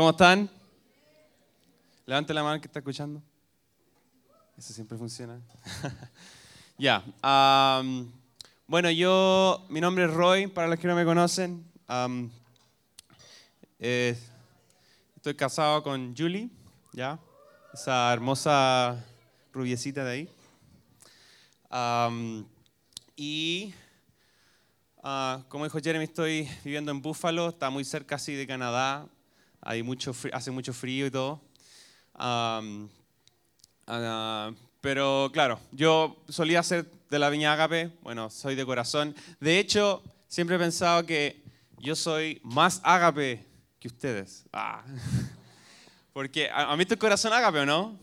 ¿Cómo están? Levante la mano que está escuchando. Eso siempre funciona. ya. am, bueno, yo, mi nombre es Roy, para los que no me conocen. Eh, estoy casado con Julie, ¿ya? Esa hermosa rubiecita de ahí. Y ah, como dijo Jeremy, estoy viviendo en Buffalo, está muy cerca así de Canadá, hay mucho fri- hace mucho frío y todo. Am, ah, pero claro, yo solía ser de la Viña Ágape, bueno, soy de corazón. De hecho, siempre he pensado que yo soy más ágape que ustedes. Ah. Porque a, mí tu corazón ágape, ¿o no?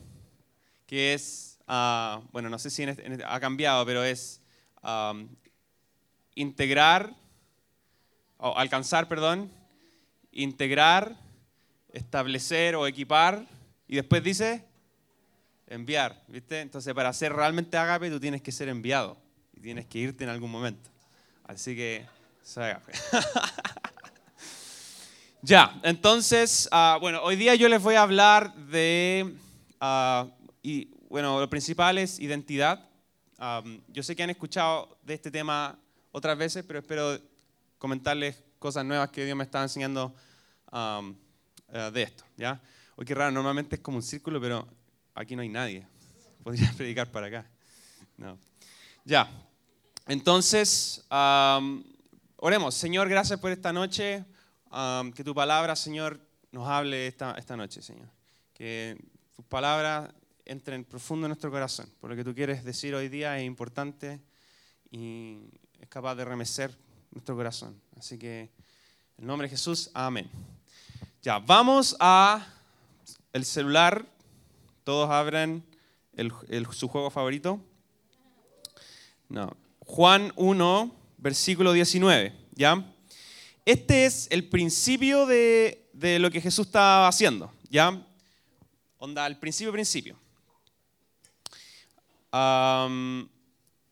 Que es, ah, bueno, no sé si en este- en este- ha cambiado, pero es am, integrar, o alcanzar, perdón, integrar, establecer o equipar, y después dice enviar, ¿viste? Entonces, para ser realmente ágape, tú tienes que ser enviado y tienes que irte en algún momento. Así que, ya, entonces, ah, bueno, hoy día yo les voy a hablar de, ah, y, bueno, lo principal es identidad. Am, yo sé que han escuchado de este tema otras veces, pero espero comentarles cosas nuevas que Dios me está enseñando eh, de esto, ¿ya? Oye, qué raro, normalmente es como un círculo, pero aquí no hay nadie. Podría predicar para acá. No. Ya. Entonces, am, oremos. Señor, gracias por esta noche. Que tu palabra, Señor, nos hable esta, esta noche, Señor. Que tus palabras entren profundo en nuestro corazón. Por lo que tú quieres decir hoy día es importante y es capaz de remecer nuestro corazón. Así que, en nombre de Jesús, amén. Ya, vamos a el celular. Todos abren el- su juego favorito. No. Juan 1, versículo 19. ¿Ya? Este es el principio de, de lo que Jesús estaba haciendo. ¿Ya? Onda, el principio, principio.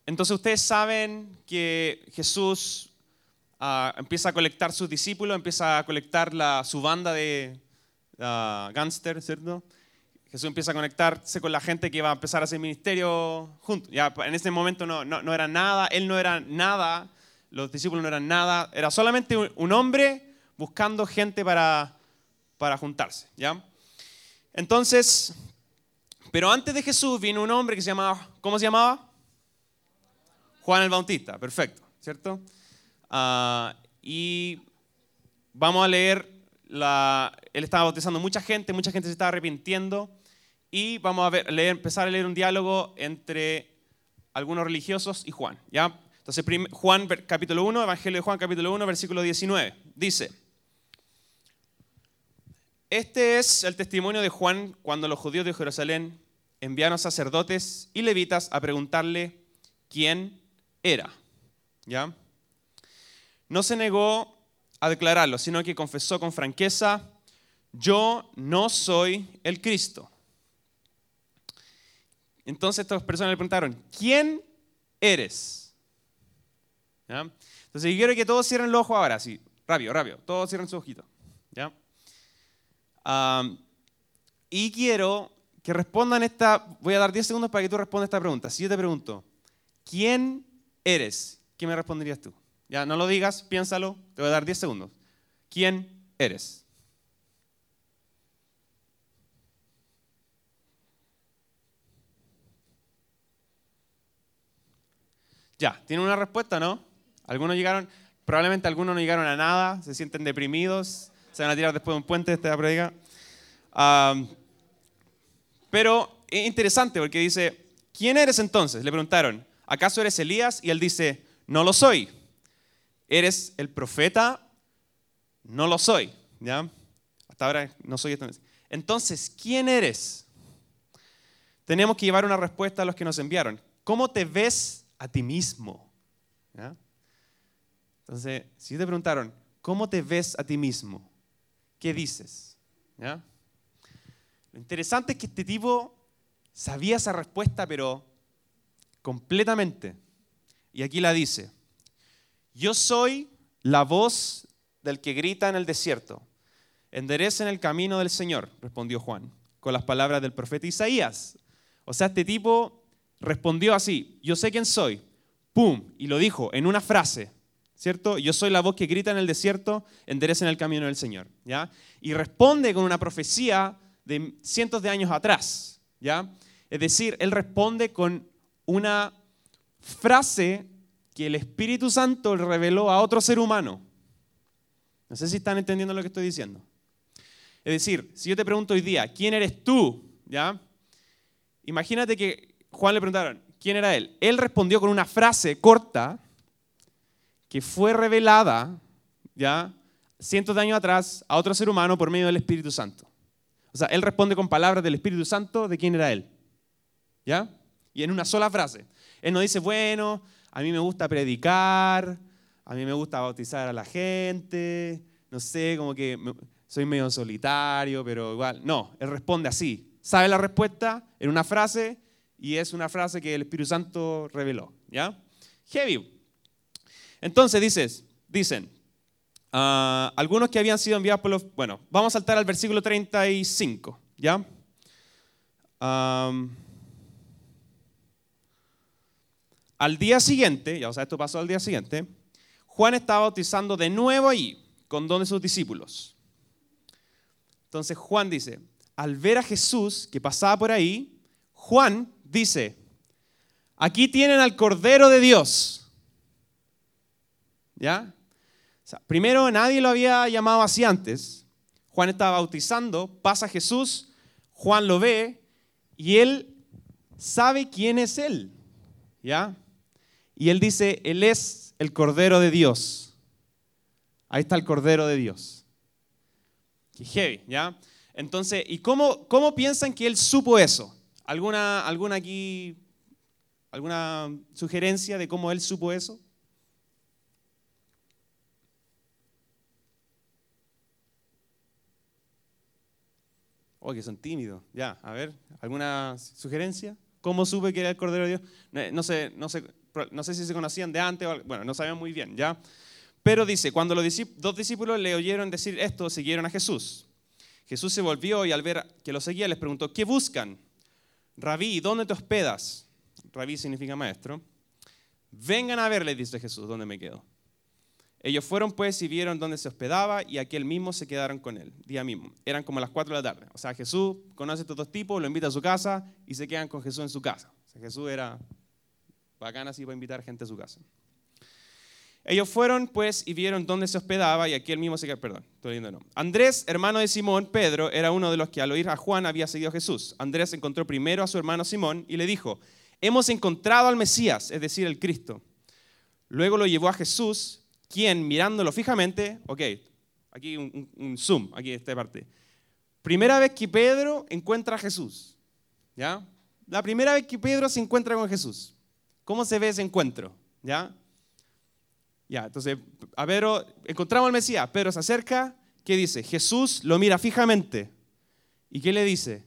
Entonces ustedes saben que Jesús ah, empieza a colectar sus discípulos, empieza a colectar su banda de uh, gángster, ¿cierto? Jesús empieza a conectarse con la gente que va a empezar a hacer ministerio juntos. Ya en ese momento no, no, no era nada, él no era nada, los discípulos no eran nada, era solamente un hombre buscando gente para, para juntarse. ¿ya? Entonces, pero antes de Jesús vino un hombre que se llamaba, ¿cómo se llamaba? Juan el Bautista, perfecto, ¿cierto? Ah, y vamos a leer, la, él estaba bautizando mucha gente, mucha gente se estaba arrepintiendo, y vamos a ver, leer, empezar a leer un diálogo entre algunos religiosos y Juan, ¿ya? Entonces, Juan capítulo 1, Evangelio de Juan capítulo 1, versículo 19, dice, este es el testimonio de Juan cuando los judíos de Jerusalén enviaron sacerdotes y levitas a preguntarle quién era. ¿Ya? No se negó a declararlo, sino que confesó con franqueza, yo no soy el Cristo. Entonces estas personas le preguntaron, ¿quién eres? Entonces yo quiero que todos cierren los ojos ahora, así, rápido, rápido, todos cierren sus ojitos. ¿Ya? Y quiero que respondan esta, voy a dar 10 segundos para que tú respondas esta pregunta. Si yo te pregunto, ¿quién eres? ¿Qué me responderías tú? Ya, no lo digas, piénsalo, te voy a dar 10 segundos. ¿Quién eres? Ya, ¿tienen una respuesta, no? Algunos llegaron, probablemente algunos no llegaron a nada, se sienten deprimidos, se van a tirar después de un puente de esta pero es interesante porque dice, ¿quién eres entonces? Le preguntaron, ¿acaso eres Elías? Y él dice, no lo soy. ¿Eres el profeta? No lo soy. ¿Ya? Hasta ahora no soy esto. Entonces, ¿quién eres? Tenemos que llevar una respuesta a los que nos enviaron. ¿Cómo te ves a ti mismo? ¿Ya? Entonces, si te preguntaron, ¿cómo te ves a ti mismo? ¿Qué dices? Lo interesante es que este tipo sabía esa respuesta, pero completamente. Y aquí la dice, yo soy la voz del que grita en el desierto. enderecen el camino del Señor, respondió Juan, con las palabras del profeta Isaías. O sea, este tipo respondió así, yo sé quién soy, ¡pum! Y lo dijo en una frase, ¿cierto? Yo soy la voz que grita en el desierto, enderecen el camino del Señor, ¿ya? Y responde con una profecía de cientos de años atrás, ¿ya? Es decir, él responde con una frase que el Espíritu Santo reveló a otro ser humano. No sé si están entendiendo lo que estoy diciendo. Es decir, si yo te pregunto hoy día, ¿quién eres tú? ¿Ya? Imagínate que Juan le preguntaron, ¿quién era él? Él respondió con una frase corta que fue revelada, ¿ya? Cientos de años atrás a otro ser humano por medio del Espíritu Santo. O sea, él responde con palabras del Espíritu Santo de quién era él. ¿Ya? Y en una sola frase. Él no dice, bueno, a mí me gusta predicar, a mí me gusta bautizar a la gente, no sé, como que soy medio solitario, pero igual. No, él responde así. Sabe la respuesta en una frase y es una frase que el Espíritu Santo reveló. ¿Ya? Heavy. Entonces dices, dicen, ah, algunos que habían sido enviados por los... Bueno, vamos a saltar al versículo 35, ¿ya? Al día siguiente, ya o sea, esto pasó al día siguiente, Juan estaba bautizando de nuevo ahí, con dos de sus discípulos. Entonces Juan dice, al ver a Jesús que pasaba por ahí, Juan dice, aquí tienen al Cordero de Dios. ¿Ya? primero nadie lo había llamado así antes. Juan estaba bautizando, pasa Jesús, Juan lo ve y él sabe quién es él. ¿Ya? Y él dice, él es el Cordero de Dios. Ahí está el Cordero de Dios. Qué heavy, ¿ya? Entonces, ¿y cómo, cómo piensan que él supo eso? ¿Alguna, ¿Alguna aquí, alguna sugerencia de cómo él supo eso? Oh, que son tímidos. Ya, a ver, ¿alguna sugerencia? ¿Cómo supe que era el Cordero de Dios? No, sé, no sé, no sé si se conocían de antes, o, bueno, no sabían muy bien, ¿ya? Pero dice, cuando los dos discípulos le oyeron decir esto, siguieron a Jesús. Jesús se volvió y al ver que lo seguía les preguntó, ¿qué buscan? Rabí, ¿dónde te hospedas? Rabí significa maestro. Vengan a verle, dice Jesús, ¿dónde me quedo? Ellos fueron pues y vieron dónde se hospedaba y aquel mismo se quedaron con él, día mismo. Eran como las 4 de la tarde. O sea, Jesús conoce a estos dos tipos, lo invita a su casa y se quedan con Jesús en su casa. Jesús era Bacán así para invitar gente a su casa. Ellos fueron pues y vieron dónde se hospedaba y aquí el mismo se perdón, estoy leyendo no. Andrés, hermano de Simón, Pedro, era uno de los que al oír a Juan había seguido a Jesús. Andrés encontró primero a su hermano Simón y le dijo, hemos encontrado al Mesías, es decir, el Cristo. Luego lo llevó a Jesús, quien mirándolo fijamente, ok, aquí un, un zoom, aquí esta parte. Primera vez que Pedro encuentra a Jesús, ¿ya? La primera vez que Pedro se encuentra con Jesús. ¿Cómo se ve ese encuentro? ¿Ya? Ya, entonces, a ver, encontramos al Mesías, Pedro se acerca, ¿qué dice? Jesús lo mira fijamente. ¿Y qué le dice?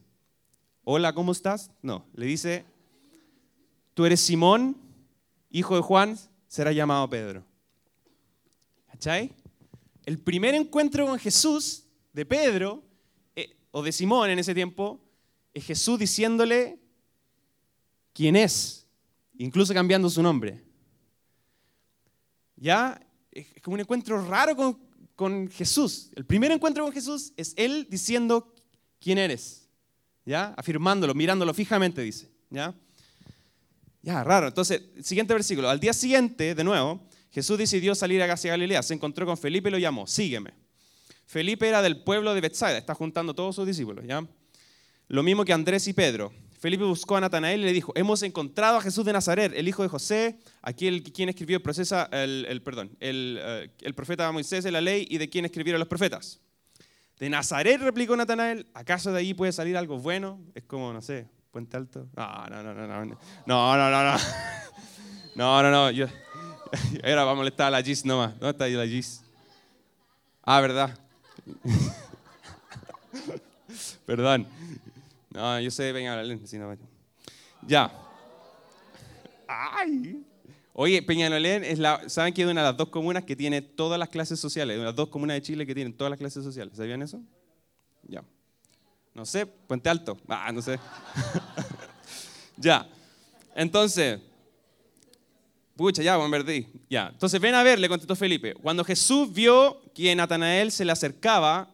Hola, ¿cómo estás? No, le dice, tú eres Simón, hijo de Juan, será llamado Pedro. ¿Cachai? El primer encuentro con Jesús de Pedro, eh, o de Simón en ese tiempo, es Jesús diciéndole quién es incluso cambiando su nombre. Ya es como un encuentro raro con, con, Jesús. El primer encuentro con Jesús es Él diciendo quién eres, ¿ya? Afirmándolo, mirándolo fijamente, dice, ¿ya? Ya, raro. Entonces, siguiente versículo. Al día siguiente, de nuevo, Jesús decidió salir hacia Galilea. Se encontró con Felipe y lo llamó, sígueme. Felipe era del pueblo de Bethsaida, está juntando todos sus discípulos, ¿ya? Lo mismo que Andrés y Pedro. Felipe buscó a Natanael y le dijo, hemos encontrado a Jesús de Nazaret, el hijo de José, aquel quien escribió procesa, el, perdón, eh, el, profeta Moisés de la ley y de quien escribieron los profetas. De Nazaret, replicó Natanael, ¿acaso de ahí puede salir algo bueno? Es como, no sé, Puente Alto. No, no, no, no, no, no, no, no, no, no, no, no, yo, era para molestar a la Gis nomás. ¿Dónde está ahí la Gis? Ah, ¿verdad? Perdón. No, yo sé Peñalolén, si no Ya. Ay. Oye, Peñalolén es la, ¿saben que es una de las dos comunas que tiene todas las clases sociales? Una de las dos comunas de Chile que tienen todas las clases sociales. ¿Sabían eso? Ya. No sé, Puente Alto. Ah, no sé. ya. Entonces, pucha, ya, buen verdí. Ya. Entonces, ven a ver, le contestó Felipe. Cuando Jesús vio que Natanael se le acercaba,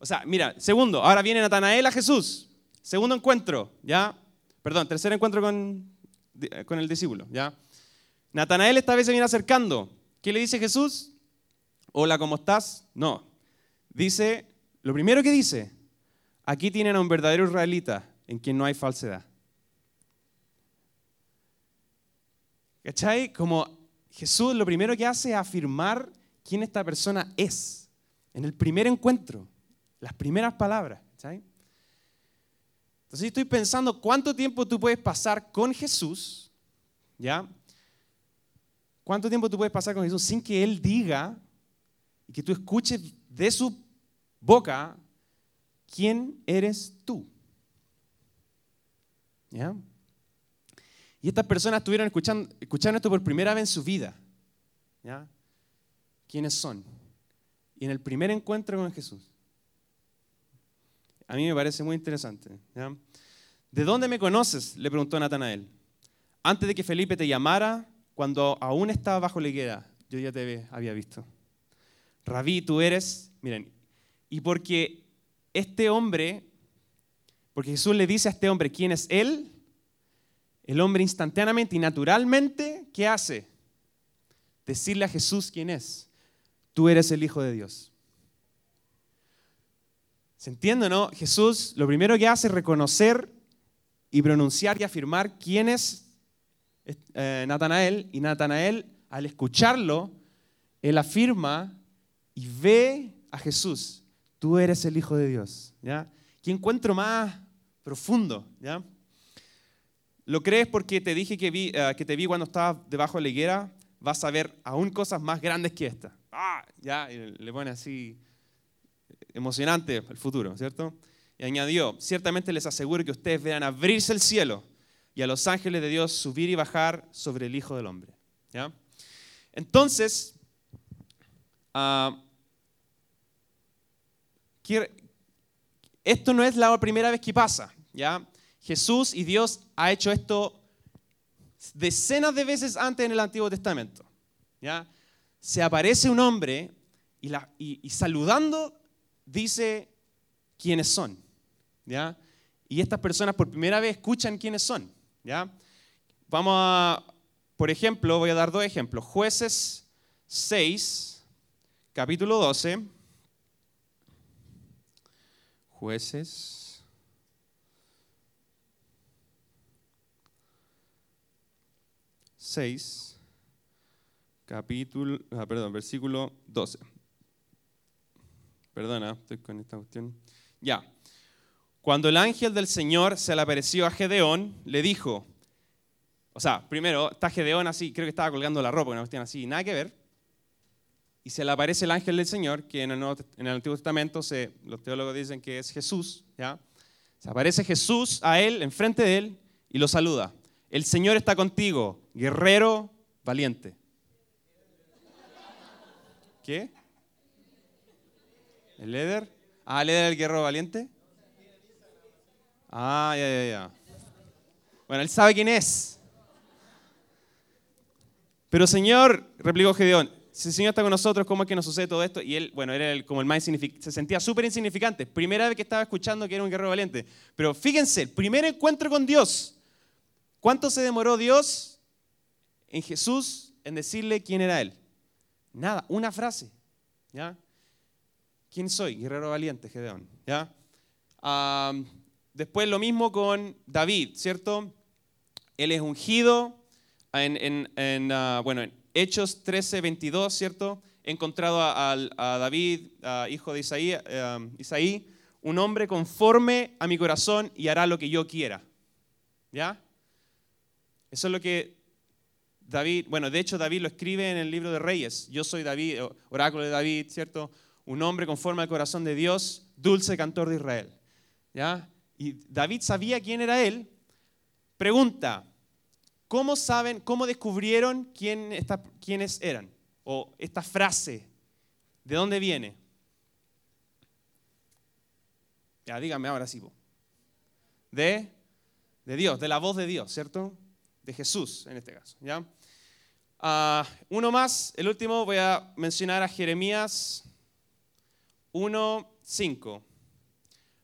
o sea, mira, segundo, ahora viene Natanael a Jesús. Segundo encuentro, ¿ya? Perdón, tercer encuentro con, con el discípulo, ¿ya? Natanael esta vez se viene acercando. ¿Qué le dice Jesús? Hola, ¿cómo estás? No. Dice, lo primero que dice, aquí tienen a un verdadero israelita en quien no hay falsedad. ¿Cachai? Como Jesús lo primero que hace es afirmar quién esta persona es. En el primer encuentro, las primeras palabras. ¿cachai? Entonces estoy pensando cuánto tiempo tú puedes pasar con Jesús, ¿ya? ¿Cuánto tiempo tú puedes pasar con Jesús sin que Él diga y que tú escuches de su boca quién eres tú? ¿Ya? Y estas personas estuvieron escuchando, escuchando esto por primera vez en su vida. ¿Ya? ¿Quiénes son? Y en el primer encuentro con Jesús. A mí me parece muy interesante. ¿De dónde me conoces? Le preguntó Natanael. Antes de que Felipe te llamara, cuando aún estaba bajo la higuera, yo ya te había visto. Rabí, tú eres, miren, y porque este hombre, porque Jesús le dice a este hombre quién es él, el hombre instantáneamente y naturalmente, ¿qué hace? Decirle a Jesús quién es. Tú eres el Hijo de Dios. ¿Se entiende, no? Jesús lo primero que hace es reconocer y pronunciar y afirmar quién es eh, Natanael. Y Natanael, al escucharlo, él afirma y ve a Jesús. Tú eres el Hijo de Dios. ¿ya? ¿Qué encuentro más profundo? ¿ya? ¿Lo crees porque te dije que, vi, eh, que te vi cuando estabas debajo de la higuera? Vas a ver aún cosas más grandes que esta. Ah, ya, le pone así emocionante el futuro, ¿cierto? Y añadió, ciertamente les aseguro que ustedes verán abrirse el cielo y a los ángeles de Dios subir y bajar sobre el Hijo del Hombre. ¿ya? Entonces, uh, esto no es la primera vez que pasa. ¿ya? Jesús y Dios ha hecho esto decenas de veces antes en el Antiguo Testamento. ¿ya? Se aparece un hombre y, la, y saludando dice quiénes son. ¿ya? Y estas personas por primera vez escuchan quiénes son. ¿ya? Vamos a, por ejemplo, voy a dar dos ejemplos. Jueces 6, capítulo 12. Jueces. Seis, capítulo, ah, perdón, versículo 12. Perdona, estoy con esta cuestión. Ya. Cuando el ángel del Señor se le apareció a Gedeón, le dijo, o sea, primero está Gedeón así, creo que estaba colgando la ropa, una cuestión así, nada que ver. Y se le aparece el ángel del Señor, que en el, en el Antiguo Testamento se, los teólogos dicen que es Jesús, ¿ya? Se aparece Jesús a él, enfrente de él, y lo saluda. El Señor está contigo, guerrero valiente. ¿Qué? ¿El líder? Ah, ¿el líder el guerrero valiente? Ah, ya, ya, ya. Bueno, él sabe quién es. Pero Señor, replicó Gedeón, si el Señor está con nosotros, ¿cómo es que nos sucede todo esto? Y él, bueno, era como el más insignificante, se sentía súper insignificante. Primera vez que estaba escuchando que era un guerrero valiente. Pero fíjense, el primer encuentro con Dios. ¿Cuánto se demoró Dios en Jesús en decirle quién era Él? Nada, una frase. ¿ya? ¿Quién soy? Guerrero valiente, Gedeón. ¿ya? después lo mismo con David, ¿cierto? Él es ungido en, ah, bueno, en Hechos 13, 22, ¿cierto? He encontrado a, David, hijo de Isaí, Isaí, un hombre conforme a mi corazón y hará lo que yo quiera. ¿Ya? Eso es lo que David, bueno, de hecho David lo escribe en el libro de Reyes. Yo soy David, oráculo de David, ¿cierto? Un hombre conforme al corazón de Dios, dulce cantor de Israel. ¿Ya? Y David sabía quién era él. Pregunta, ¿cómo saben, cómo descubrieron quién quiénes eran? O esta frase, ¿de dónde viene? Ya, dígame ahora sí. De, de Dios, de la voz de Dios, ¿cierto? De Jesús en este caso, ¿ya? Ah, uno más, el último, voy a mencionar a Jeremías 1.5.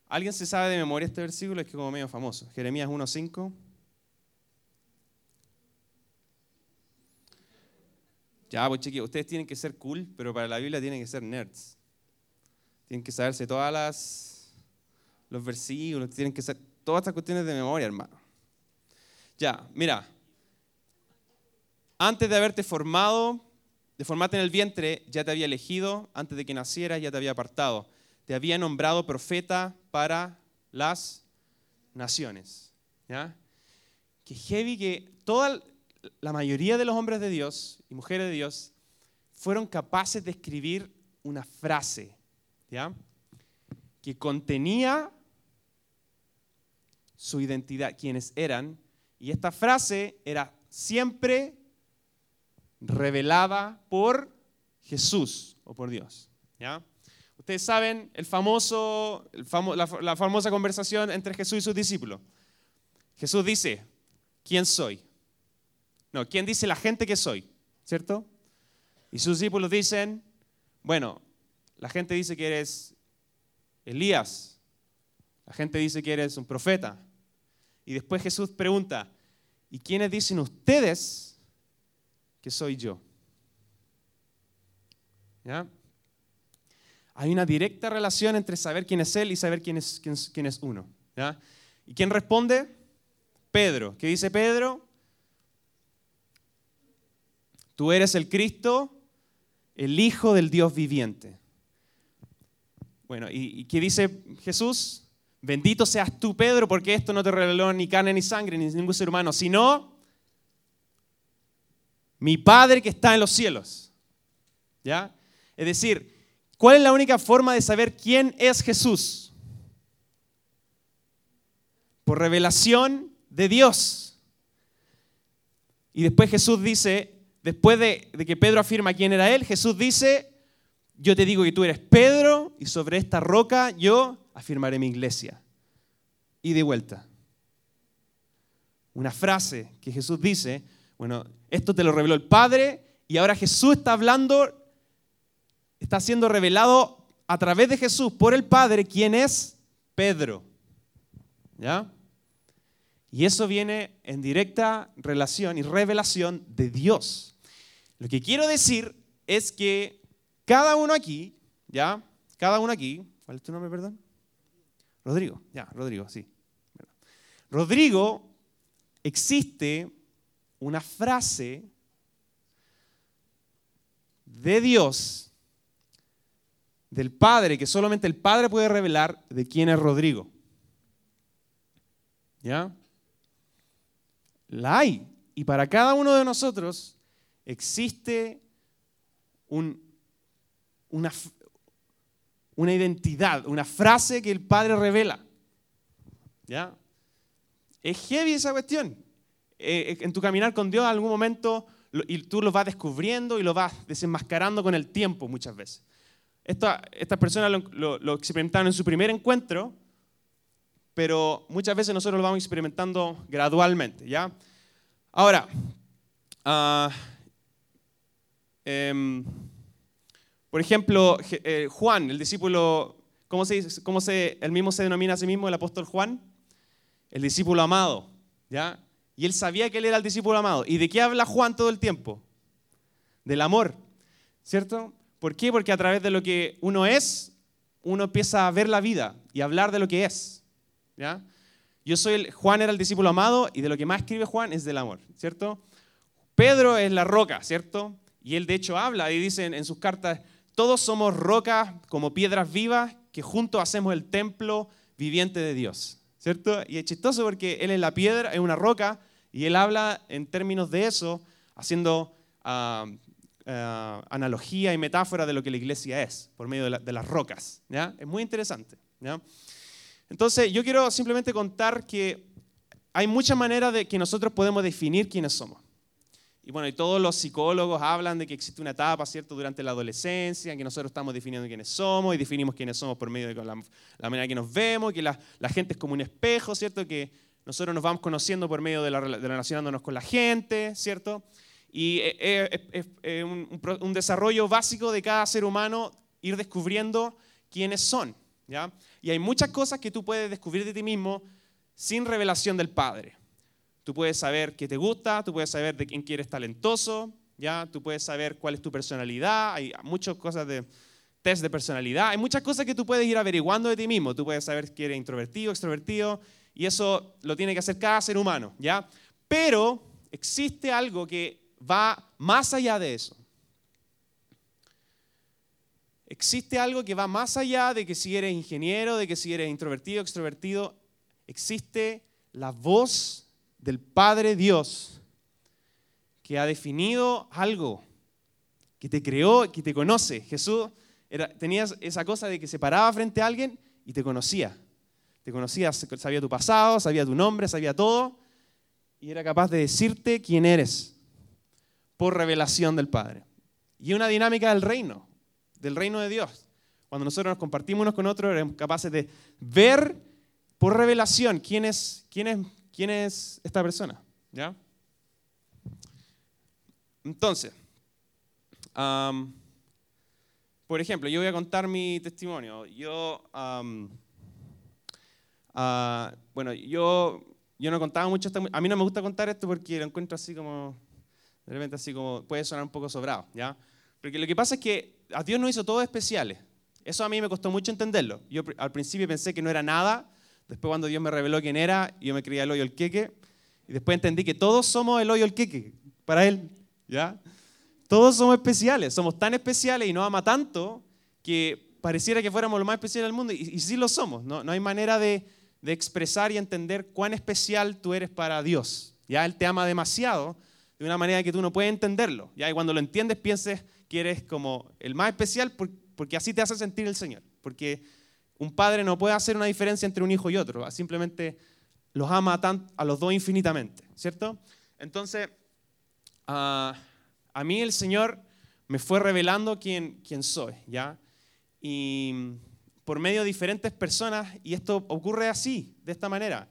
¿Alguien se sabe de memoria este versículo? Es que como medio famoso. Jeremías 1.5. Ya, pues chiquillos, ustedes tienen que ser cool, pero para la Biblia tienen que ser nerds. Tienen que saberse todas las los versículos, tienen que ser todas estas cuestiones de memoria, hermano. Ya, mira. Antes de haberte formado, de formarte en el vientre, ya te había elegido, antes de que nacieras ya te había apartado. Te había nombrado profeta para las naciones. ¿Ya? Que heavy que toda la mayoría de los hombres de Dios y mujeres de Dios fueron capaces de escribir una frase, ¿ya? Que contenía su identidad, quienes eran, y esta frase era siempre revelada por Jesús o por Dios, ¿ya? Ustedes saben el famoso, la famosa conversación entre Jesús y sus discípulos. Jesús dice, ¿quién soy? No, ¿quién dice la gente que soy? ¿Cierto? Y sus discípulos dicen, bueno, la gente dice que eres Elías, la gente dice que eres un profeta. Y después Jesús pregunta, ¿y quiénes dicen ustedes que soy yo? Hay una directa relación entre saber quién es Él y saber quién es, quién, es uno. ¿ya? ¿Y quién responde? Pedro. ¿Qué dice Pedro? Tú eres el Cristo, el Hijo del Dios viviente. Bueno, ¿y, qué dice Jesús? Bendito seas tú, Pedro, porque esto no te reveló ni carne ni sangre, ni ningún ser humano, sino mi Padre que está en los cielos. ¿Ya? Es decir, ¿cuál es la única forma de saber quién es Jesús? Por revelación de Dios. Y después Jesús dice, después de, que Pedro afirma quién era él, Jesús dice, yo te digo que tú eres Pedro y sobre esta roca yo afirmaré mi iglesia. Y de vuelta. Una frase que Jesús dice, bueno, esto te lo reveló el Padre y ahora Jesús está hablando, está siendo revelado a través de Jesús por el Padre, quién es Pedro. ¿Ya? Y eso viene en directa relación y revelación de Dios. Lo que quiero decir es que cada uno aquí, ¿ya? Cada uno aquí, ¿cuál es tu nombre, perdón? Rodrigo, ya, Rodrigo, sí. Rodrigo, existe una frase de Dios, del Padre, que solamente el Padre puede revelar de quién es Rodrigo. ¿Ya? La hay. Y para cada uno de nosotros existe una, una identidad, una frase que el Padre revela. ¿Ya? Es heavy esa cuestión. Eh, en tu caminar con Dios, en algún momento, y tú lo vas descubriendo y lo vas desenmascarando con el tiempo muchas veces. estas personas lo, experimentaron en su primer encuentro, pero muchas veces nosotros lo vamos experimentando gradualmente, ¿ya? Ahora, uh, por ejemplo, eh, Juan, el discípulo, ¿cómo se, cómo se, el mismo se denomina a sí mismo, el apóstol Juan? El discípulo amado, ¿ya? Y él sabía que él era el discípulo amado. ¿Y de qué habla Juan todo el tiempo? Del amor, ¿cierto? ¿Por qué? Porque a través de lo que uno es, uno empieza a ver la vida y a hablar de lo que es. ¿ya? Yo soy el, Juan era el discípulo amado y de lo que más escribe Juan es del amor, ¿cierto? Pedro es la roca, ¿cierto? Y él de hecho habla y dice en sus cartas, todos somos rocas como piedras vivas que juntos hacemos el templo viviente de Dios, ¿cierto? Y es chistoso porque él es la piedra, es una roca, y él habla en términos de eso, haciendo ah, ah, analogía y metáfora de lo que la iglesia es, por medio de, de las rocas, ¿ya? Es muy interesante, ¿ya? Entonces, yo quiero simplemente contar que hay muchas maneras de que nosotros podemos definir quiénes somos. y bueno, y todos los psicólogos hablan de que existe una etapa, ¿cierto?, durante la adolescencia, en que nosotros estamos definiendo quiénes somos y definimos quiénes somos por medio de la, la manera que nos vemos, que la, la, gente es como un espejo, ¿cierto?, que nosotros nos vamos conociendo por medio de, la, de relacionándonos con la gente, ¿cierto? Y es, un, un, desarrollo básico de cada ser humano ir descubriendo quiénes son, ¿ya? Y hay muchas cosas que tú puedes descubrir de ti mismo sin revelación del Padre. Tú puedes saber qué te gusta, tú puedes saber de quién eres talentoso, ¿ya? Tú puedes saber cuál es tu personalidad, hay muchas cosas de test de personalidad, hay muchas cosas que tú puedes ir averiguando de ti mismo. Tú puedes saber que eres introvertido, extrovertido, y eso lo tiene que hacer cada ser humano, ¿ya? Pero existe algo que va más allá de eso. Existe algo que va más allá de que si eres ingeniero, de que si eres introvertido, extrovertido. Existe la voz del Padre Dios que ha definido algo, que te creó, que te conoce. Jesús era, tenías esa cosa de que se paraba frente a alguien y te conocía. Te conocía, sabía tu pasado, sabía tu nombre, sabía todo y era capaz de decirte quién eres por revelación del Padre. Y una dinámica del reino, del reino de Dios. Cuando nosotros nos compartimos unos con otros, éramos capaces de ver por revelación quién es, quién es ¿Quién es esta persona? ¿Ya? Entonces, por ejemplo, yo voy a contar mi testimonio. Yo, ah, bueno, yo, yo no contaba mucho, a mí no me gusta contar esto porque lo encuentro así como, de repente así como, puede sonar un poco sobrado, ¿ya? Porque lo que pasa es que a Dios no hizo todo especiales. Eso a mí me costó mucho entenderlo. Yo al principio pensé que no era nada Después cuando Dios me reveló quién era, yo me creía el hoyo el queque. Y después entendí que todos somos el hoyo el queque para Él. ¿Ya? Todos somos especiales. Somos tan especiales y nos ama tanto que pareciera que fuéramos lo más especial del mundo. Y, sí lo somos. No, no hay manera de, de, expresar y entender cuán especial tú eres para Dios. ¿Ya? Él te ama demasiado de una manera que tú no puedes entenderlo. ¿Ya? Y cuando lo entiendes pienses que eres como el más especial porque así te hace sentir el Señor. Porque un padre no puede hacer una diferencia entre un hijo y otro, simplemente los ama a los dos infinitamente, ¿cierto? Entonces, a mí el Señor me fue revelando quién, quién soy, ¿ya? Y por medio de diferentes personas, y esto ocurre así, de esta manera.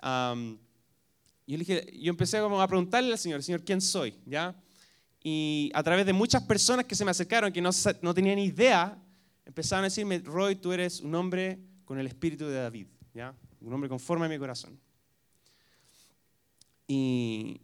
yo, dije, yo empecé como a preguntarle al Señor, Señor, ¿quién soy? ¿Ya? Y a través de muchas personas que se me acercaron, que no, no tenían idea empezaron a decirme, Roy, tú eres un hombre con el espíritu de David, ¿ya? un hombre conforme a mi corazón. Y,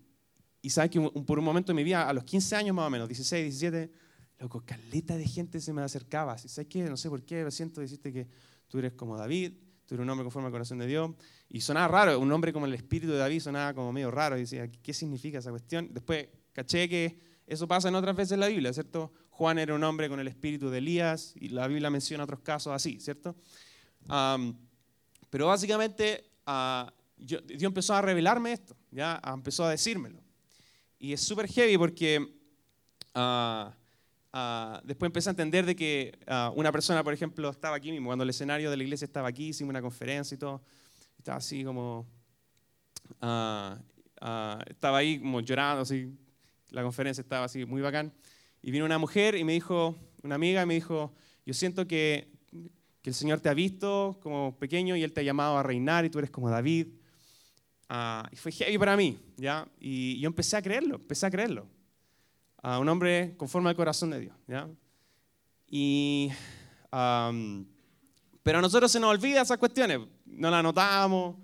y sabes que por un momento de mi vida, a los 15 años más o menos, 16, 17, loco, caleta de gente se me acercaba. ¿Sabes qué? No sé por qué, siento decirte que tú eres como David, tú eres un hombre conforme al corazón de Dios. Y sonaba raro, un hombre como el espíritu de David sonaba como medio raro. Y decía, ¿qué significa esa cuestión? Después caché que eso pasa en otras veces en la Biblia, ¿cierto? Juan era un hombre con el espíritu de Elías y la Biblia menciona otros casos así, ¿cierto? pero básicamente uh, Dios empezó a revelarme esto, ya empezó a decírmelo. Y es súper heavy porque ah, ah, después empecé a entender de que una persona, por ejemplo, estaba aquí mismo, cuando el escenario de la iglesia estaba aquí, hicimos una conferencia y todo, estaba así como, estaba ahí como llorando, así, la conferencia estaba así muy bacán. Y vino una mujer y me dijo, una amiga, y me dijo, yo siento que, que el Señor te ha visto como pequeño y Él te ha llamado a reinar y tú eres como David. Ah, y fue heavy para mí, ¿ya? Y yo empecé a creerlo, empecé a creerlo. A un hombre conforme al corazón de Dios, ¿ya? Y, pero a nosotros se nos olvida esas cuestiones, no las notamos,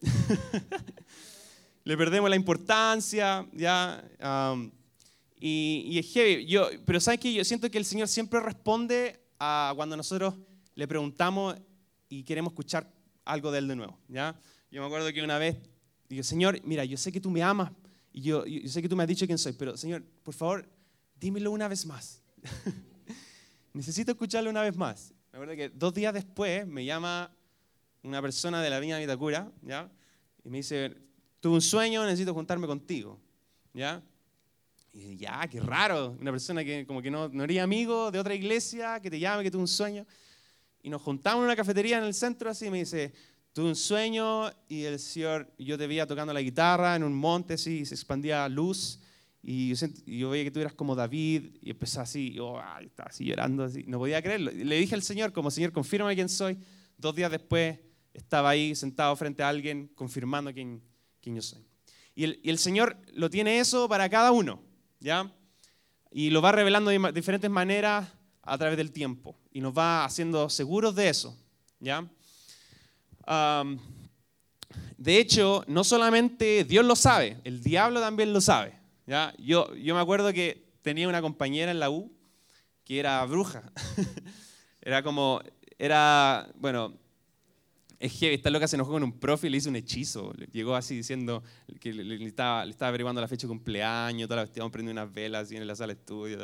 le perdemos la importancia, ¿ya? Y, es heavy. Yo, pero ¿sabes qué? Yo siento que el Señor siempre responde a cuando nosotros le preguntamos y queremos escuchar algo de Él de nuevo. ¿ya? Yo me acuerdo que una vez dije, Señor, mira, yo sé que tú me amas y yo, sé que tú me has dicho quién soy, pero Señor, por favor, dímelo una vez más. Necesito escucharlo una vez más. Me acuerdo que dos días después me llama una persona de la Viña de Vitacura, ¿ya? Y me dice, tuve un sueño, necesito juntarme contigo, ¿ya? Y ya, qué raro, una persona que como que no, no haría amigo de otra iglesia, que te llame, que tuvo un sueño. Y nos juntamos en una cafetería en el centro así y me dice, tuve un sueño y el Señor, yo te veía tocando la guitarra en un monte así, se expandía luz y yo, veía que tú eras como David, y empezó así, yo estaba así llorando, así, no podía creerlo. Le dije al Señor, como Señor, confírmame quién soy. Dos días después estaba ahí sentado frente a alguien confirmando quién, quién yo soy. Y el, y el, Señor lo tiene eso para cada uno, ¿ya? Y lo va revelando de diferentes maneras a través del tiempo. Y nos va haciendo seguros de eso, ¿ya? De hecho, no solamente Dios lo sabe, el diablo también lo sabe. ¿ya? Yo, yo me acuerdo que tenía una compañera en la U que era bruja. era como, era, bueno, es que esta loca se enojó con un profe y le hizo un hechizo. Llegó así diciendo que le, estaba, averiguando la fecha de cumpleaños, toda la cuestión, prendiendo unas velas así en la sala de estudio.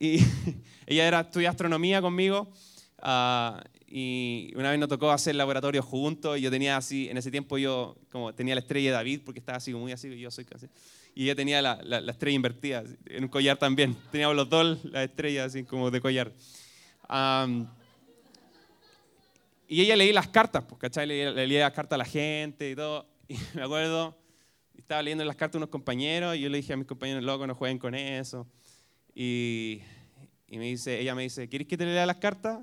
Y ella era, estudia astronomía conmigo. Uh, y una vez nos tocó hacer laboratorio juntos y yo tenía así, en ese tiempo yo como tenía la estrella de David porque estaba así muy así, yo soy casi, y ella tenía la, la, estrella invertida en un collar también, teníamos los dos las estrellas así como de collar. y ella leía las cartas, pues, ¿cachai? Le, leía las cartas a la gente y todo, y me acuerdo, estaba leyendo las cartas a unos compañeros y yo le dije a mis compañeros, loco, no jueguen con eso. Y, y me dice, ella me dice, ¿quieres que te lea las cartas?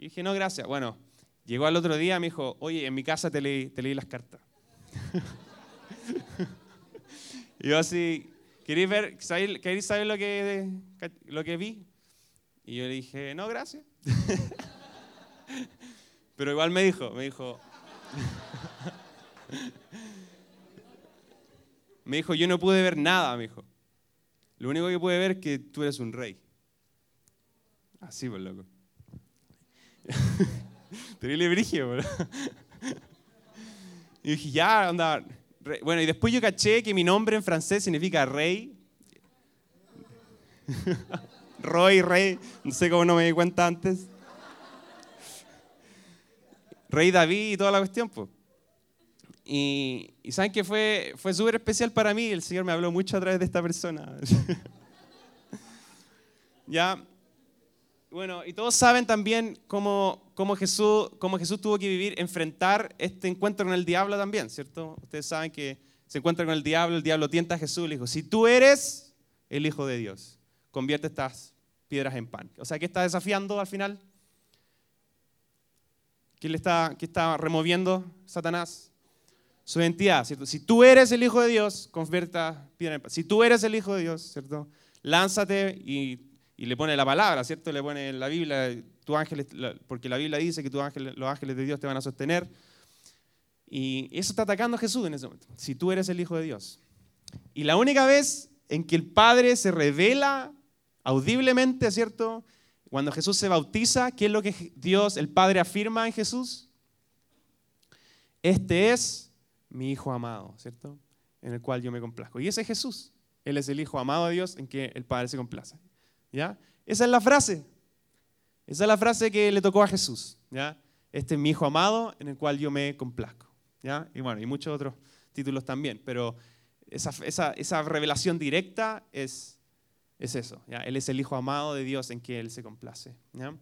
Y dije, no, gracias. Bueno, llegó al otro día, me dijo, oye, en mi casa te leí, te leí las cartas. y yo así, ¿queréis ver, ¿queréis saber lo que, lo que vi? Y yo le dije, no, gracias. Pero igual me dijo, me dijo, me dijo, yo no pude ver nada, me dijo. Lo único que pude ver es que tú eres un rey. Así, pues, loco. Terrible brigio, Y dije, ya, anda. Bueno, y después yo caché que mi nombre en francés significa rey. Roy, rey. No sé cómo no me di cuenta antes. Rey David y toda la cuestión, pues. Y, y, saben que fue, fue súper especial para mí. El Señor me habló mucho a través de esta persona. ya, bueno, y todos saben también cómo, cómo, Jesús, cómo Jesús tuvo que vivir, enfrentar este encuentro con el diablo también, ¿cierto? Ustedes saben que se encuentra con el diablo, el diablo tienta a Jesús, le dijo, si tú eres el Hijo de Dios, convierte estas piedras en pan. O sea, ¿qué está desafiando al final? ¿Qué le está, está removiendo Satanás? Su identidad, ¿cierto? Si tú eres el Hijo de Dios, convierte piedras en pan. Si tú eres el Hijo de Dios, ¿cierto? Lánzate y y le pone la palabra, ¿cierto? Le pone la Biblia, tu ángel, porque la Biblia dice que tu ángel, los ángeles de Dios te van a sostener. Y eso está atacando a Jesús en ese momento, si tú eres el Hijo de Dios. Y la única vez en que el Padre se revela audiblemente, ¿cierto? Cuando Jesús se bautiza, ¿qué es lo que Dios, el Padre, afirma en Jesús? Este es mi Hijo amado, ¿cierto? En el cual yo me complazco. Y ese es Jesús. Él es el Hijo amado de Dios en que el Padre se complace. ¿Ya? Esa es la frase. Esa es la frase que le tocó a Jesús. ¿ya? Este es mi hijo amado en el cual yo me complazco. ¿ya? Y bueno, y muchos otros títulos también, pero esa, esa, esa revelación directa es, es eso. ¿ya? Él es el hijo amado de Dios en que Él se complace. ¿ya?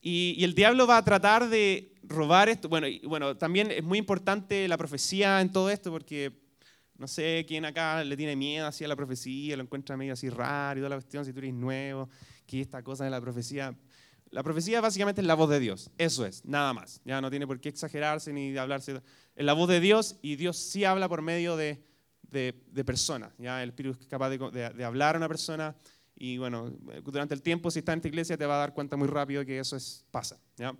y, y, el diablo va a tratar de robar esto. Bueno, y, bueno, también es muy importante la profecía en todo esto porque no sé quién acá le tiene miedo así a la profecía, lo encuentra medio así raro y toda la cuestión, si tú eres nuevo, que esta cosa de la profecía. La profecía básicamente es la voz de Dios, eso es, nada más. Ya no tiene por qué exagerarse ni hablarse. Es la voz de Dios y Dios sí habla por medio de, de, personas. ¿ya? El Espíritu es capaz de, de, hablar a una persona y bueno, durante el tiempo si estás en esta iglesia te va a dar cuenta muy rápido que eso es, pasa. ¿ya?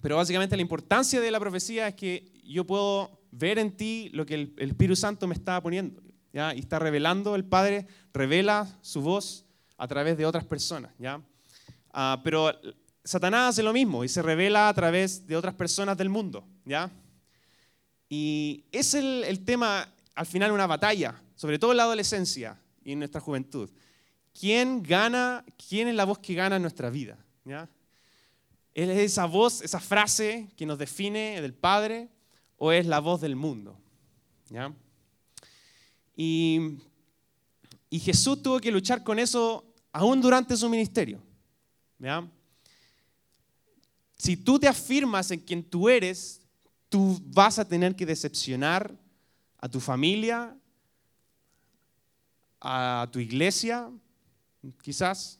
pero básicamente la importancia de la profecía es que yo puedo ver en ti lo que el, Espíritu Santo me está poniendo. ¿ya? Y está revelando, el Padre revela su voz a través de otras personas. ¿ya? Ah, pero Satanás hace lo mismo y se revela a través de otras personas del mundo. ¿ya? Y es el, tema, al final, una batalla, sobre todo en la adolescencia y en nuestra juventud. ¿Quién gana, quién es la voz que gana en nuestra vida? ¿ya? ¿Es esa voz, esa frase que nos define del Padre? O es la voz del mundo? ¿Ya? Y, Jesús tuvo que luchar con eso aún durante su ministerio. ¿Ya? Si tú te afirmas en quien tú eres, tú vas a tener que decepcionar a tu familia a tu iglesia, quizás,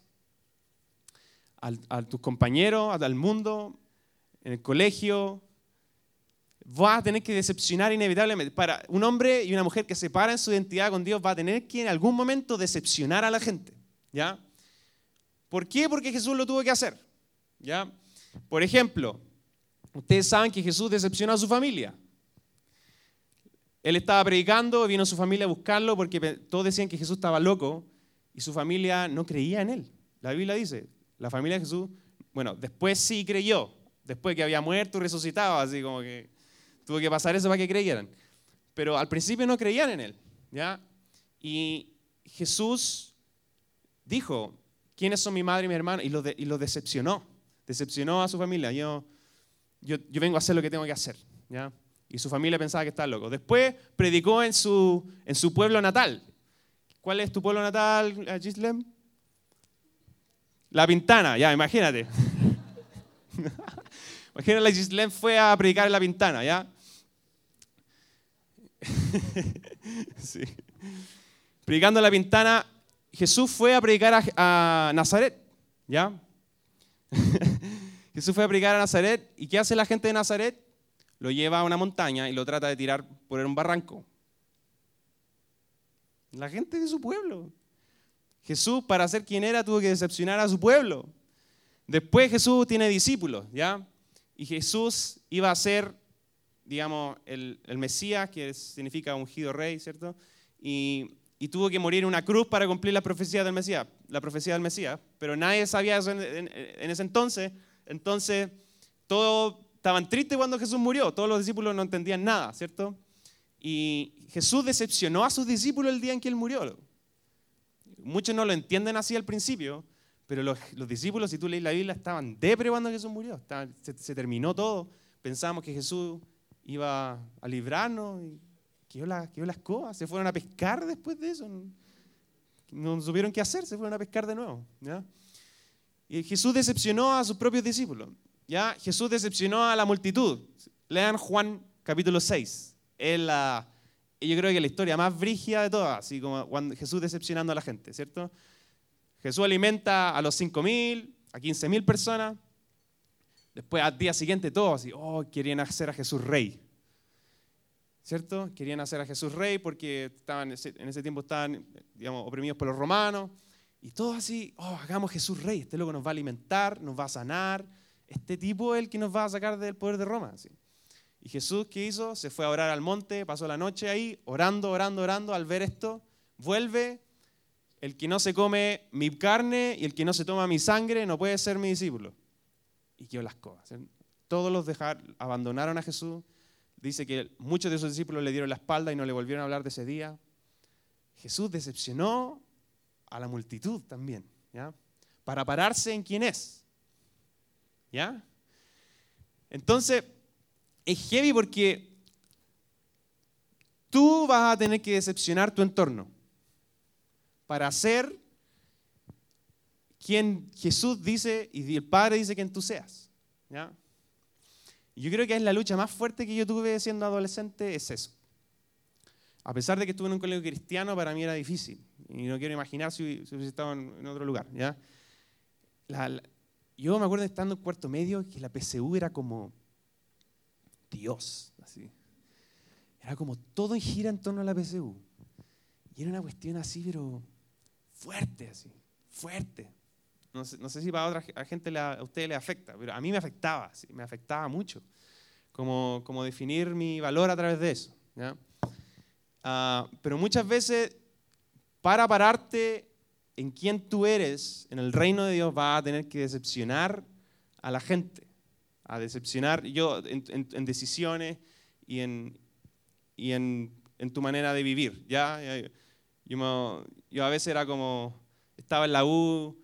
a tus compañeros, al mundo, en el colegio. Vas a tener que decepcionar inevitablemente. Para un hombre y una mujer que se para en su identidad con Dios va a tener que en algún momento decepcionar a la gente. ¿Ya? ¿Por qué? Porque Jesús lo tuvo que hacer. ¿Ya? Por ejemplo, ustedes saben que Jesús decepcionó a su familia. Él estaba predicando, vino su familia a buscarlo porque todos decían que Jesús estaba loco y su familia no creía en él. La Biblia dice, la familia de Jesús, bueno, después sí creyó, después que había muerto y resucitado, así como que tuvo que pasar eso para que creyeran. Pero al principio no creían en él, ¿ya? Y Jesús dijo, ¿quiénes son mi madre y mi hermano? Y lo, y lo decepcionó, decepcionó a su familia. Yo, yo, vengo a hacer lo que tengo que hacer, ¿ya? Y su familia pensaba que estaba loco. Después predicó en su, en su pueblo natal. ¿Cuál es tu pueblo natal, Gislem? La Pintana, ya, imagínate. imagínate, Gislem fue a predicar en La Pintana, ¿ya? sí. Predicando La Pintana, Jesús fue a predicar a, a Nazaret, ¿ya? Jesús fue a predicar a Nazaret. ¿Y qué hace la gente de Nazaret? lo lleva a una montaña y lo trata de tirar por un barranco. La gente de su pueblo. Jesús, para ser quien era, tuvo que decepcionar a su pueblo. Después Jesús tiene discípulos, ¿ya? Y Jesús iba a ser, digamos, el, Mesías, que significa ungido rey, ¿cierto? Y, tuvo que morir en una cruz para cumplir la profecía del Mesías, la profecía del Mesías. Pero nadie sabía eso en ese entonces. Entonces, todo estaban tristes cuando Jesús murió. Todos los discípulos no entendían nada, ¿cierto? Y Jesús decepcionó a sus discípulos el día en que él murió. Muchos no lo entienden así al principio, pero los, discípulos, si tú lees la Biblia, estaban depre cuando Jesús murió. se, terminó todo. Pensábamos que Jesús iba a librarnos y quedó la, quedó la escoba. Se fueron a pescar después de eso. No, supieron qué hacer, se fueron a pescar de nuevo. Y Jesús decepcionó a sus propios discípulos. ¿ya? Jesús decepcionó a la multitud. Lean Juan capítulo 6. Es la, yo creo que la historia más brígida de todas, así como Jesús decepcionando a la gente, ¿cierto? Jesús alimenta a los 5.000, a 15.000 personas. Después al día siguiente todos así, oh, querían hacer a Jesús rey. ¿Cierto? Querían hacer a Jesús rey porque estaban, en ese tiempo estaban, digamos, oprimidos por los romanos. Y todos así, oh, hagamos Jesús rey. Este loco nos va a alimentar, nos va a sanar, este tipo es el que nos va a sacar del poder de Roma. Y Jesús, ¿qué hizo? Se fue a orar al monte, pasó la noche ahí, orando, orando, orando. Al ver esto, vuelve. El que no se come mi carne y el que no se toma mi sangre no puede ser mi discípulo. Y quedó las cosas. Todos los dejaron, abandonaron a Jesús. Dice que muchos de sus discípulos le dieron la espalda y no le volvieron a hablar de ese día. Jesús decepcionó a la multitud también, ¿ya? Para pararse en quién es. ¿Ya? Entonces, es heavy porque tú vas a tener que decepcionar tu entorno para ser quien Jesús dice y el Padre dice que tú seas. ¿ya? Yo creo que es la lucha más fuerte que yo tuve siendo adolescente, es eso. A pesar de que estuve en un colegio cristiano, para mí era difícil. Y no quiero imaginar si, hubiese estado en, otro lugar. ¿ya? Yo me acuerdo estando en cuarto medio que la PCU era como Dios, así. Era como todo gira en torno a la PCU. Y era una cuestión así, pero fuerte, así, fuerte. No sé, no sé si para otra gente a ustedes les afecta, pero a mí me afectaba, me afectaba mucho. Como, como definir mi valor a través de eso. Ah, pero muchas veces, para pararte en quién tú eres en el reino de Dios va a tener que decepcionar a la gente, a decepcionar yo en, decisiones y, en, y en, tu manera de vivir. ¿ya? Yo, yo, a veces era como, estaba en la U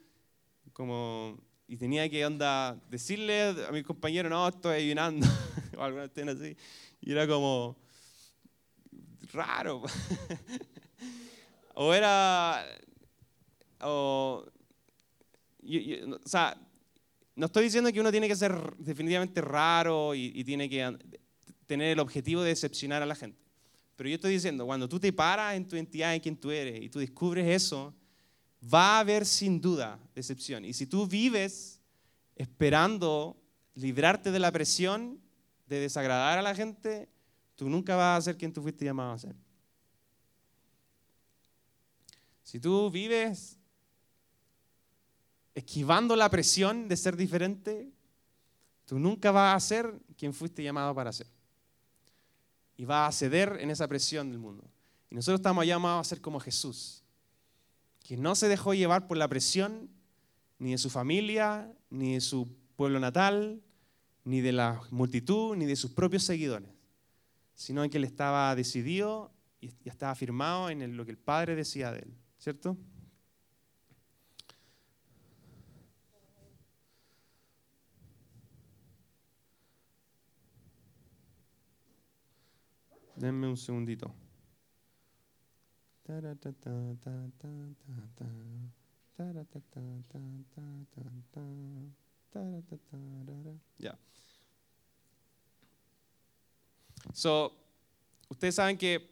como, y tenía que onda, decirle a mi compañero, no, estoy ayunando, o alguna así, y era como raro. o era o, sea, no estoy diciendo que uno tiene que ser definitivamente raro y, tiene que tener el objetivo de decepcionar a la gente. Pero yo estoy diciendo, cuando tú te paras en tu identidad, en quien tú eres, y tú descubres eso, va a haber sin duda decepción. Y si tú vives esperando librarte de la presión de desagradar a la gente, tú nunca vas a ser quien tú fuiste llamado a ser. Si tú vives esquivando la presión de ser diferente, tú nunca vas a ser quien fuiste llamado para ser. Y vas a ceder en esa presión del mundo. Y nosotros estamos llamados a ser como Jesús, que no se dejó llevar por la presión ni de su familia, ni de su pueblo natal, ni de la multitud, ni de sus propios seguidores, sino en que él estaba decidido y estaba firmado en lo que el Padre decía de él, ¿cierto? Denme un segundito. Ya. So, ustedes saben que.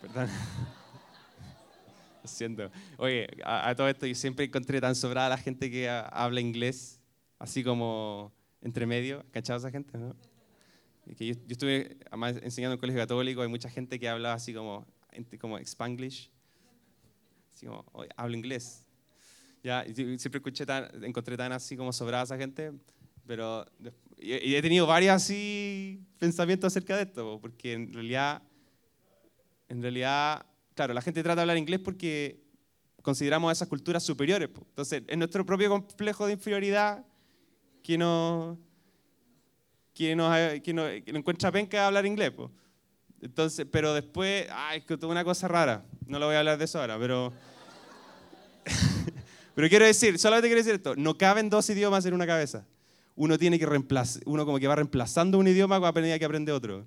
Perdón. Lo siento. Oye, a, todo esto yo siempre encontré tan sobrada la gente que habla inglés, así como entre medio. ¿Cachado esa gente, no? Que yo, estuve además, enseñando en un colegio católico, hay mucha gente que habla así como, como Spanglish. Así como, hablo inglés. Ya, siempre escuché tan, encontré tan así como sobrada esa gente, pero y, he tenido varios así pensamientos acerca de esto, porque en realidad, en realidad, claro, la gente trata de hablar inglés porque consideramos esas culturas superiores. Entonces, es nuestro propio complejo de inferioridad que nos, que nos, que nos, que encuentra penca hablar inglés. Entonces, pero después, ay, es que es una cosa rara. No lo voy a hablar de eso ahora, pero... pero quiero decir, solamente quiero decir esto, no caben dos idiomas en una cabeza uno tiene que reemplazar, uno como que va reemplazando un idioma a medida que aprende otro.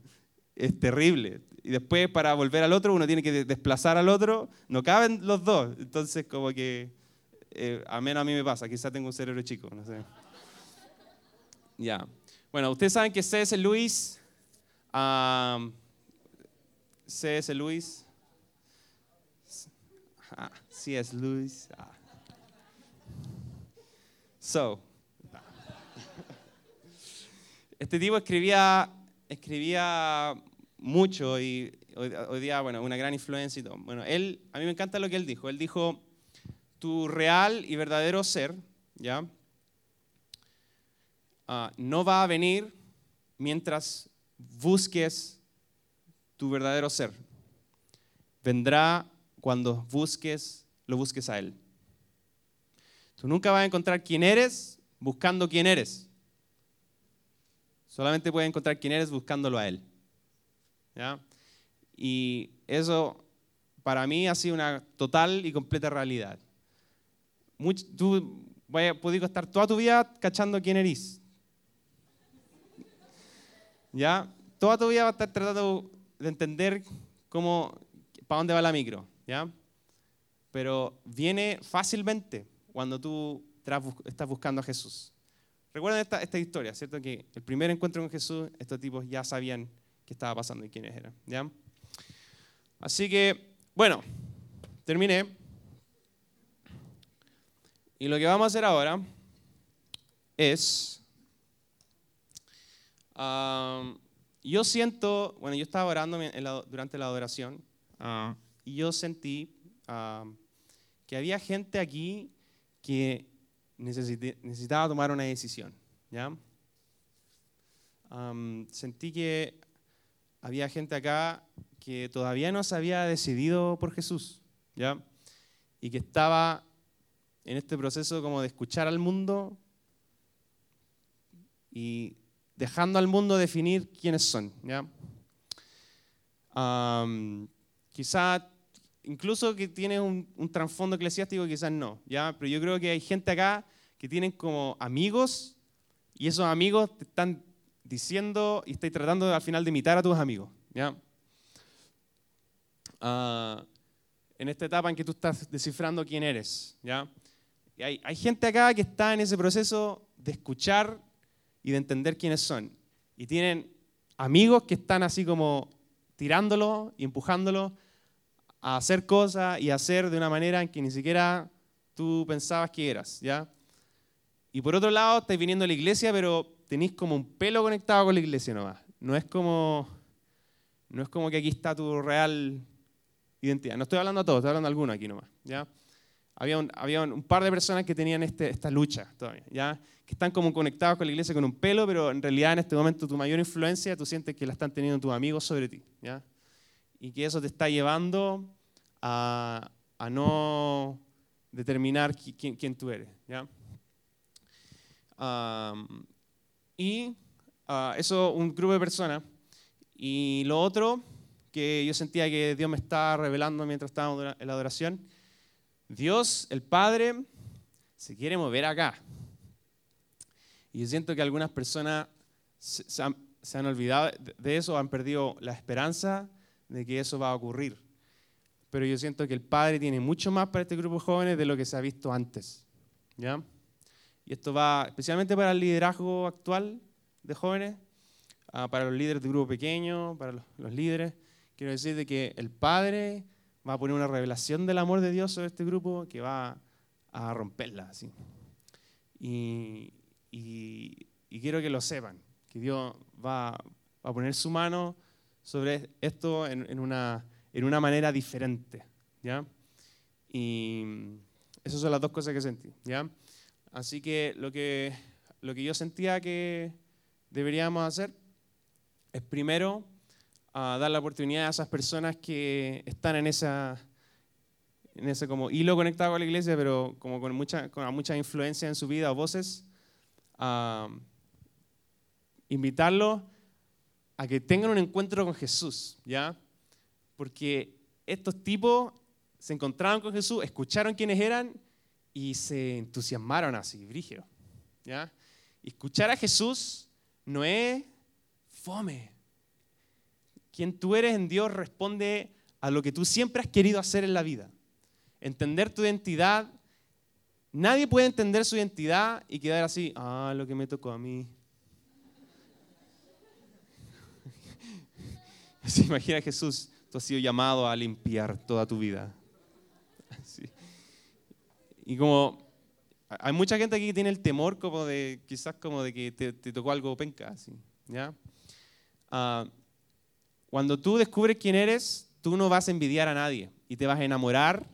Es terrible. Y después para volver al otro uno tiene que desplazar al otro. No caben los dos. Entonces como que, eh, a menos a mí me pasa, quizás tengo un cerebro chico, no sé. Ya. Bueno, ustedes saben que C.S. Lewis, um, C.S. Lewis, ah, C.S. Lewis, ah. So, este tipo escribía, escribía mucho y hoy, día, bueno, una gran influencia y todo. Bueno, él, a mí me encanta lo que él dijo. Él dijo, tu real y verdadero ser, ¿ya? Ah, no va a venir mientras busques tu verdadero ser. Vendrá cuando busques, lo busques a Él. Tú nunca vas a encontrar quién eres buscando quién eres. Solamente puedes encontrar quién eres buscándolo a Él. ¿Ya? Y eso para mí ha sido una total y completa realidad. tú puedes estar toda tu vida cachando quién eres. ¿Ya? Toda tu vida vas a estar tratando de entender cómo, para dónde va la micro. ¿Ya? Pero viene fácilmente cuando tú estás buscando a Jesús. Recuerden esta, historia, ¿cierto? Que el primer encuentro con Jesús, estos tipos ya sabían qué estaba pasando y quiénes eran, ¿ya? Así que, bueno, terminé. Y lo que vamos a hacer ahora es, yo siento, bueno, yo estaba orando durante la adoración ah, y yo sentí que había gente aquí que necesitaba tomar una decisión. ¿ya? sentí que había gente acá que todavía no se había decidido por Jesús, ¿ya? Y que estaba en este proceso como de escuchar al mundo y dejando al mundo definir quiénes son, ¿ya? quizá incluso que tiene un, trasfondo eclesiástico, quizás no, ¿ya? Pero yo creo que hay gente acá que tienen como amigos y esos amigos te están diciendo y estás tratando al final de imitar a tus amigos, ¿ya? Ah, en esta etapa en que tú estás descifrando quién eres, ¿ya? Hay, hay gente acá que está en ese proceso de escuchar y de entender quiénes son. Y tienen amigos que están así como tirándolo y empujándolo a hacer cosas y hacer de una manera en que ni siquiera tú pensabas que eras, ¿ya? Y por otro lado, estáis viniendo a la iglesia, pero tenéis como un pelo conectado con la iglesia nomás. No es como, no es como que aquí está tu real identidad. No estoy hablando a todos, estoy hablando a algunos aquí nomás, ¿ya? Había un, había un par de personas que tenían este, esta lucha todavía, ¿ya? Que están como conectados con la iglesia con un pelo, pero en realidad en este momento tu mayor influencia tú sientes que la están teniendo tus amigos sobre ti, ¿ya? y que eso te está llevando a, no determinar quién, tú eres. ¿ya? y uh, eso, un grupo de personas. Y lo otro que yo sentía que Dios me estaba revelando mientras estábamos en la adoración, Dios, el Padre, se quiere mover acá. Y yo siento que algunas personas se, han, olvidado de eso, han perdido la esperanza de que eso va a ocurrir. Pero yo siento que el Padre tiene mucho más para este grupo de jóvenes de lo que se ha visto antes. ¿ya? Y esto va especialmente para el liderazgo actual de jóvenes, ah, para los líderes de grupo pequeño, para los, líderes. Quiero decir de que el Padre va a poner una revelación del amor de Dios sobre este grupo que va a romperla. Así. Y, quiero que lo sepan, que Dios va, va a poner su mano sobre esto en, una, en una manera diferente. ¿ya? Y esas son las dos cosas que sentí. ¿ya? Así que lo, que lo que yo sentía que deberíamos hacer es primero dar la oportunidad a esas personas que están en esa en ese como hilo conectado con la iglesia, pero como con mucha, con mucha influencia en su vida o voces, a invitarlos a que tengan un encuentro con Jesús, ¿ya? Porque estos tipos se encontraron con Jesús, escucharon quiénes eran y se entusiasmaron así, brígido, ¿ya? escuchar a Jesús no es fome. Quien tú eres en Dios responde a lo que tú siempre has querido hacer en la vida. Entender tu identidad. Nadie puede entender su identidad y quedar así, ah, lo que me tocó a mí. Se imagina Jesús, tú has sido llamado a limpiar toda tu vida. Y como hay mucha gente aquí que tiene el temor como de, quizás como de que te, tocó algo penca, así, ¿ya? Ah, cuando tú descubres quién eres, tú no vas a envidiar a nadie y te vas a enamorar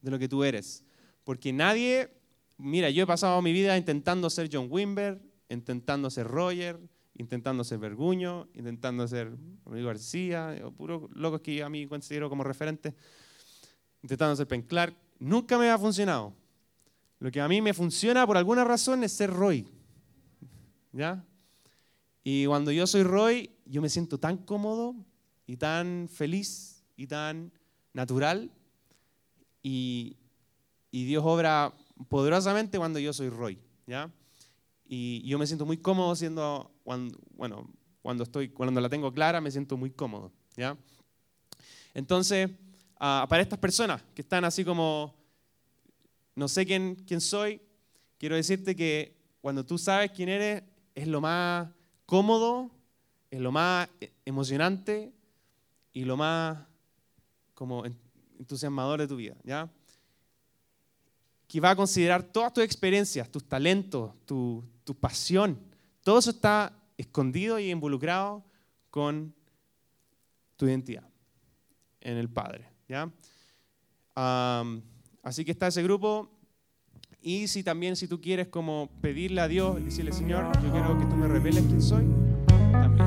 de lo que tú eres. Porque nadie, mira, yo he pasado mi vida intentando ser John Wimber, intentando ser Roger, intentando ser Verguño, intentando ser Rodrigo García, puros locos que a mí considero como referente, intentando ser Penclar. Nunca me ha funcionado. Lo que a mí me funciona por alguna razón es ser Roy. ¿Ya? Y cuando yo soy Roy, yo me siento tan cómodo y tan feliz y tan natural. Y, y Dios obra poderosamente cuando yo soy Roy. ¿Ya? Y yo me siento muy cómodo siendo, cuando, bueno, cuando, estoy, cuando la tengo clara, me siento muy cómodo. ¿ya? Entonces, ah, para estas personas que están así como, no sé quién, quién soy, quiero decirte que cuando tú sabes quién eres, es lo más cómodo, es lo más emocionante y lo más como entusiasmador de tu vida. ¿ya? que va a considerar todas tus experiencias, tus talentos, tu, pasión. Todo eso está escondido y involucrado con tu identidad en el Padre. ¿ya? así que está ese grupo. Y si también, si tú quieres como pedirle a Dios, decirle, Señor, yo quiero que tú me reveles quién soy, también.